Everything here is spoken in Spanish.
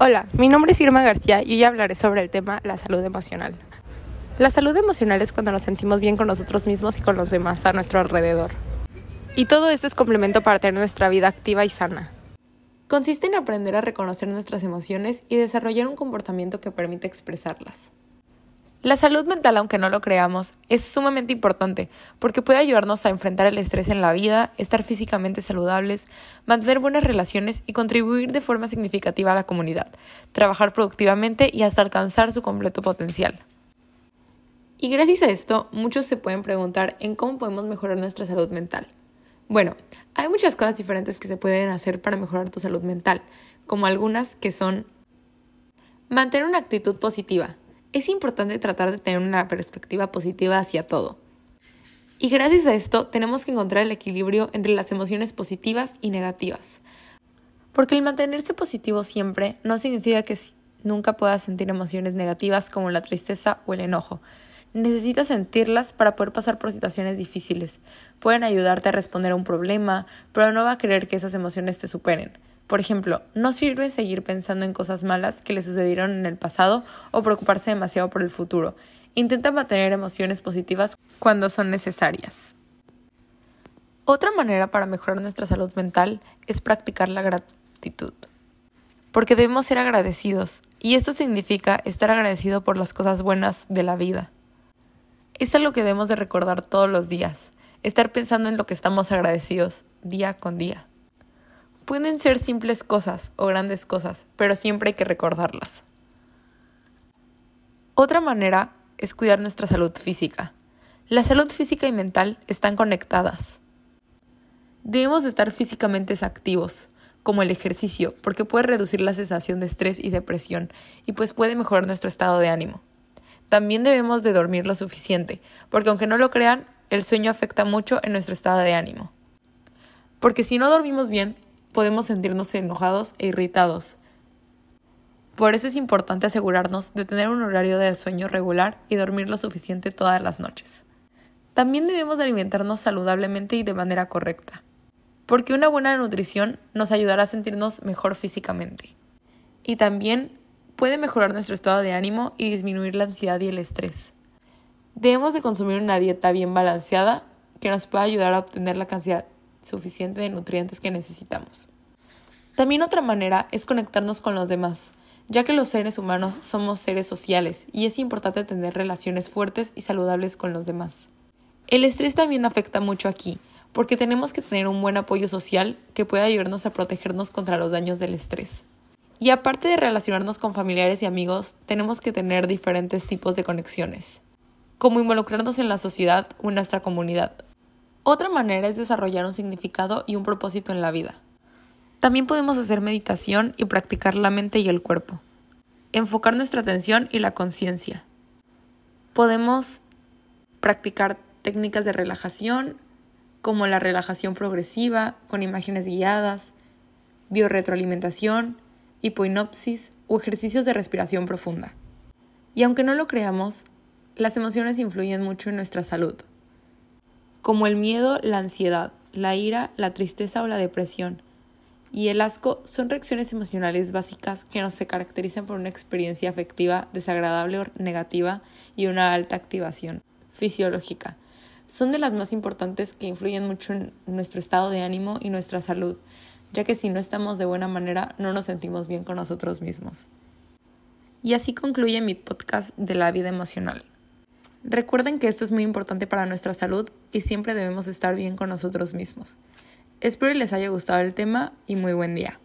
Hola, mi nombre es Irma García y hoy hablaré sobre el tema la salud emocional. La salud emocional es cuando nos sentimos bien con nosotros mismos y con los demás a nuestro alrededor. Y todo esto es complemento para tener nuestra vida activa y sana. Consiste en aprender a reconocer nuestras emociones y desarrollar un comportamiento que permite expresarlas. La salud mental, aunque no lo creamos, es sumamente importante porque puede ayudarnos a enfrentar el estrés en la vida, estar físicamente saludables, mantener buenas relaciones y contribuir de forma significativa a la comunidad, trabajar productivamente y hasta alcanzar su completo potencial. Y gracias a esto, muchos se pueden preguntar en cómo podemos mejorar nuestra salud mental. Bueno, hay muchas cosas diferentes que se pueden hacer para mejorar tu salud mental, como algunas que son mantener una actitud positiva, es importante tratar de tener una perspectiva positiva hacia todo. Y gracias a esto tenemos que encontrar el equilibrio entre las emociones positivas y negativas. Porque el mantenerse positivo siempre no significa que nunca puedas sentir emociones negativas como la tristeza o el enojo. Necesitas sentirlas para poder pasar por situaciones difíciles. Pueden ayudarte a responder a un problema, pero no va a querer que esas emociones te superen. Por ejemplo, no sirve seguir pensando en cosas malas que le sucedieron en el pasado o preocuparse demasiado por el futuro. Intenta mantener emociones positivas cuando son necesarias. Otra manera para mejorar nuestra salud mental es practicar la gratitud. Porque debemos ser agradecidos, y esto significa estar agradecido por las cosas buenas de la vida. Es algo que debemos de recordar todos los días, estar pensando en lo que estamos agradecidos día con día. Pueden ser simples cosas o grandes cosas, pero siempre hay que recordarlas. Otra manera es cuidar nuestra salud física. La salud física y mental están conectadas. Debemos estar físicamente activos, como el ejercicio, porque puede reducir la sensación de estrés y depresión y pues puede mejorar nuestro estado de ánimo. También debemos de dormir lo suficiente, porque aunque no lo crean, el sueño afecta mucho en nuestro estado de ánimo. Porque si no dormimos bien, podemos sentirnos enojados e irritados. Por eso es importante asegurarnos de tener un horario de sueño regular y dormir lo suficiente todas las noches. También debemos alimentarnos saludablemente y de manera correcta, porque una buena nutrición nos ayudará a sentirnos mejor físicamente. Y también puede mejorar nuestro estado de ánimo y disminuir la ansiedad y el estrés. Debemos de consumir una dieta bien balanceada que nos pueda ayudar a obtener la cantidad suficiente de nutrientes que necesitamos. También otra manera es conectarnos con los demás, ya que los seres humanos somos seres sociales y es importante tener relaciones fuertes y saludables con los demás. El estrés también afecta mucho aquí, porque tenemos que tener un buen apoyo social que pueda ayudarnos a protegernos contra los daños del estrés. Y aparte de relacionarnos con familiares y amigos, tenemos que tener diferentes tipos de conexiones, como involucrarnos en la sociedad o en nuestra comunidad, otra manera es desarrollar un significado y un propósito en la vida. También podemos hacer meditación y practicar la mente y el cuerpo. Enfocar nuestra atención y la conciencia. Podemos practicar técnicas de relajación como la relajación progresiva con imágenes guiadas, biorretroalimentación, hipoinopsis o ejercicios de respiración profunda. Y aunque no lo creamos, las emociones influyen mucho en nuestra salud como el miedo, la ansiedad, la ira, la tristeza o la depresión. Y el asco son reacciones emocionales básicas que no se caracterizan por una experiencia afectiva desagradable o negativa y una alta activación fisiológica. Son de las más importantes que influyen mucho en nuestro estado de ánimo y nuestra salud, ya que si no estamos de buena manera no nos sentimos bien con nosotros mismos. Y así concluye mi podcast de la vida emocional. Recuerden que esto es muy importante para nuestra salud y siempre debemos estar bien con nosotros mismos. Espero les haya gustado el tema y muy buen día.